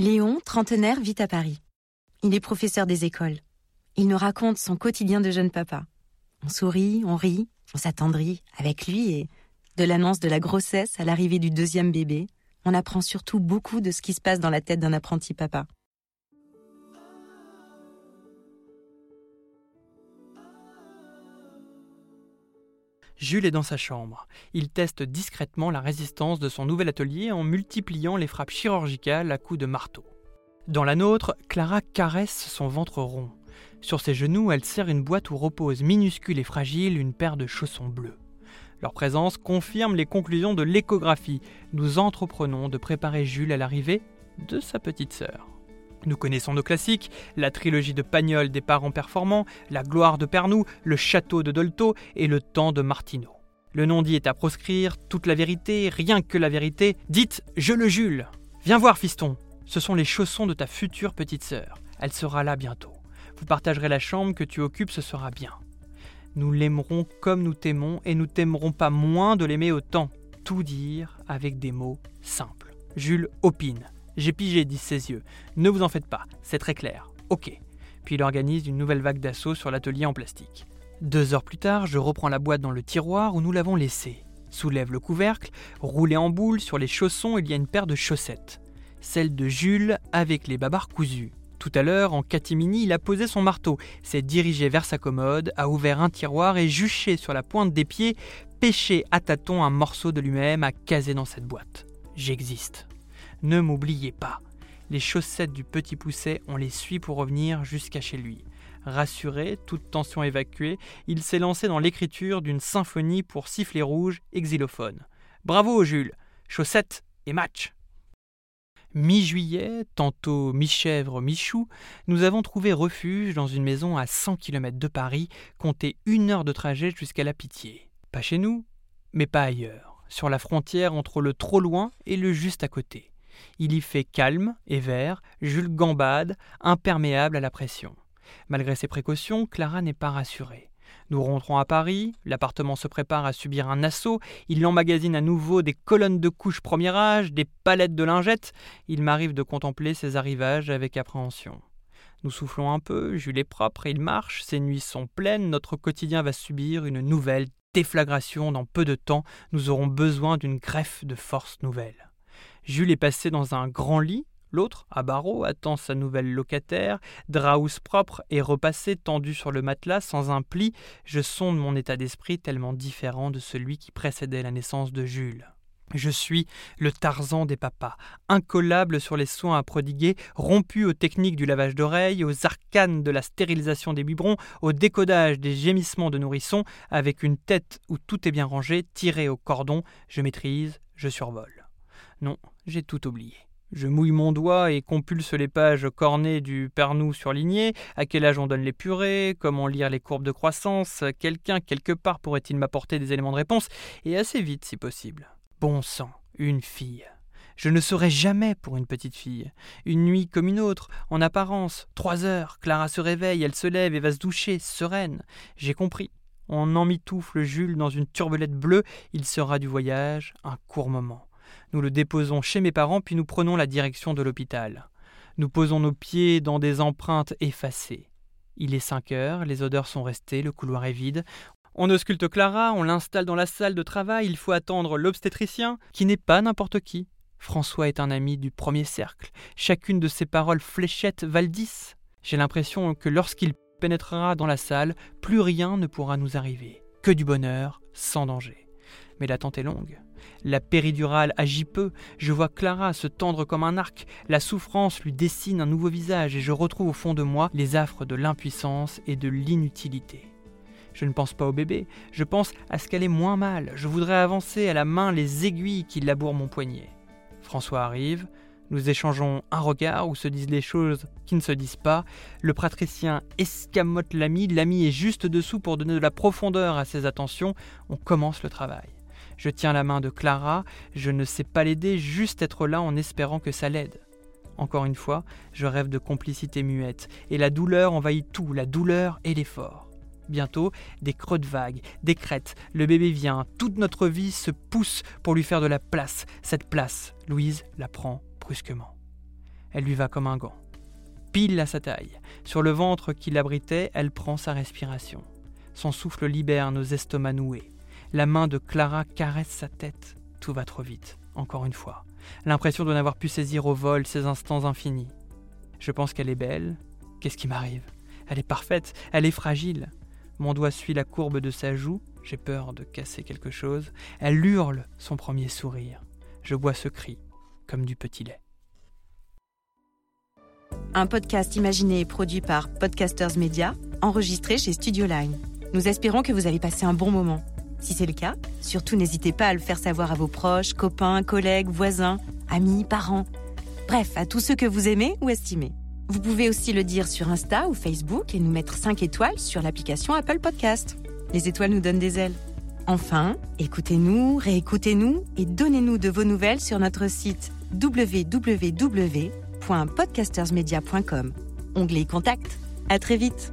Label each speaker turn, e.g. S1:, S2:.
S1: Léon, trentenaire, vit à Paris. Il est professeur des écoles. Il nous raconte son quotidien de jeune papa. On sourit, on rit, on s'attendrit avec lui et de l'annonce de la grossesse à l'arrivée du deuxième bébé, on apprend surtout beaucoup de ce qui se passe dans la tête d'un apprenti papa.
S2: Jules est dans sa chambre. Il teste discrètement la résistance de son nouvel atelier en multipliant les frappes chirurgicales à coups de marteau. Dans la nôtre, Clara caresse son ventre rond. Sur ses genoux, elle serre une boîte où repose minuscule et fragile une paire de chaussons bleus. Leur présence confirme les conclusions de l'échographie. Nous entreprenons de préparer Jules à l'arrivée de sa petite sœur. Nous connaissons nos classiques, la trilogie de Pagnol des parents performants, la gloire de Pernou, le château de Dolto et le temps de Martineau. Le non-dit est à proscrire, toute la vérité, rien que la vérité. Dites, je le Jules Viens voir, fiston Ce sont les chaussons de ta future petite sœur. Elle sera là bientôt. Vous partagerez la chambre que tu occupes, ce sera bien. Nous l'aimerons comme nous t'aimons et nous t'aimerons pas moins de l'aimer autant. Tout dire avec des mots simples. Jules opine. J'ai pigé, disent ses yeux. Ne vous en faites pas, c'est très clair. Ok. Puis il organise une nouvelle vague d'assaut sur l'atelier en plastique. Deux heures plus tard, je reprends la boîte dans le tiroir où nous l'avons laissée. Soulève le couvercle, roulé en boule, sur les chaussons, il y a une paire de chaussettes. Celle de Jules avec les babards cousus. Tout à l'heure, en catimini, il a posé son marteau, s'est dirigé vers sa commode, a ouvert un tiroir et juché sur la pointe des pieds, pêché à tâtons un morceau de lui-même à caser dans cette boîte. J'existe. Ne m'oubliez pas. Les chaussettes du petit pousset, on les suit pour revenir jusqu'à chez lui. Rassuré, toute tension évacuée, il s'est lancé dans l'écriture d'une symphonie pour sifflet rouge et xylophone. Bravo Jules Chaussettes et match Mi-juillet, tantôt mi-chèvre, mi-chou, nous avons trouvé refuge dans une maison à 100 km de Paris, comptez une heure de trajet jusqu'à la Pitié. Pas chez nous, mais pas ailleurs, sur la frontière entre le trop loin et le juste à côté. Il y fait calme et vert, Jules gambade, imperméable à la pression. Malgré ses précautions, Clara n'est pas rassurée. Nous rentrons à Paris, l'appartement se prépare à subir un assaut, il emmagasine à nouveau des colonnes de couches premier âge, des palettes de lingettes, il m'arrive de contempler ces arrivages avec appréhension. Nous soufflons un peu, Jules est propre, il marche, ses nuits sont pleines, notre quotidien va subir une nouvelle déflagration dans peu de temps, nous aurons besoin d'une greffe de force nouvelle. Jules est passé dans un grand lit, L'autre, à barreaux, attend sa nouvelle locataire, draus propre et repassé tendu sur le matelas sans un pli, je sonde mon état d'esprit tellement différent de celui qui précédait la naissance de Jules. Je suis le Tarzan des papas, incollable sur les soins à prodiguer, rompu aux techniques du lavage d'oreilles, aux arcanes de la stérilisation des biberons, au décodage des gémissements de nourrissons, avec une tête où tout est bien rangé, tiré au cordon, je maîtrise, je survole. Non, j'ai tout oublié. Je mouille mon doigt et compulse les pages cornées du Pernou surligné. À quel âge on donne les purées? Comment lire les courbes de croissance? Quelqu'un, quelque part, pourrait-il m'apporter des éléments de réponse? Et assez vite, si possible. Bon sang, une fille. Je ne serai jamais pour une petite fille. Une nuit comme une autre, en apparence. Trois heures, Clara se réveille, elle se lève et va se doucher, sereine. J'ai compris. On emmitoufle Jules dans une turbelette bleue, il sera du voyage un court moment. Nous le déposons chez mes parents, puis nous prenons la direction de l'hôpital. Nous posons nos pieds dans des empreintes effacées. Il est cinq heures, les odeurs sont restées, le couloir est vide. On ausculte Clara, on l'installe dans la salle de travail, il faut attendre l'obstétricien, qui n'est pas n'importe qui. François est un ami du premier cercle. Chacune de ses paroles fléchettes Valdis. J'ai l'impression que lorsqu'il pénétrera dans la salle, plus rien ne pourra nous arriver. Que du bonheur, sans danger. Mais l'attente est longue. La péridurale agit peu, je vois Clara se tendre comme un arc, la souffrance lui dessine un nouveau visage et je retrouve au fond de moi les affres de l'impuissance et de l'inutilité. Je ne pense pas au bébé, je pense à ce qu'elle est moins mal, je voudrais avancer à la main les aiguilles qui labourent mon poignet. François arrive, nous échangeons un regard où se disent les choses qui ne se disent pas. Le pratricien escamote l'ami, l'ami est juste dessous pour donner de la profondeur à ses attentions. On commence le travail. Je tiens la main de Clara, je ne sais pas l'aider, juste être là en espérant que ça l'aide. Encore une fois, je rêve de complicité muette, et la douleur envahit tout, la douleur et l'effort. Bientôt, des creux de vagues, des crêtes, le bébé vient, toute notre vie se pousse pour lui faire de la place. Cette place, Louise la prend brusquement. Elle lui va comme un gant. Pile à sa taille. Sur le ventre qui l'abritait, elle prend sa respiration. Son souffle libère nos estomacs noués. La main de Clara caresse sa tête. Tout va trop vite, encore une fois. L'impression de n'avoir pu saisir au vol ces instants infinis. Je pense qu'elle est belle. Qu'est-ce qui m'arrive? Elle est parfaite, elle est fragile. Mon doigt suit la courbe de sa joue, j'ai peur de casser quelque chose. Elle hurle son premier sourire. Je bois ce cri, comme du petit lait.
S1: Un podcast imaginé et produit par Podcasters Media, enregistré chez Studio Line. Nous espérons que vous avez passé un bon moment. Si c'est le cas, surtout n'hésitez pas à le faire savoir à vos proches, copains, collègues, voisins, amis, parents. Bref, à tous ceux que vous aimez ou estimez. Vous pouvez aussi le dire sur Insta ou Facebook et nous mettre 5 étoiles sur l'application Apple Podcast. Les étoiles nous donnent des ailes. Enfin, écoutez-nous, réécoutez-nous et donnez-nous de vos nouvelles sur notre site www.podcastersmedia.com. Onglet Contact. À très vite.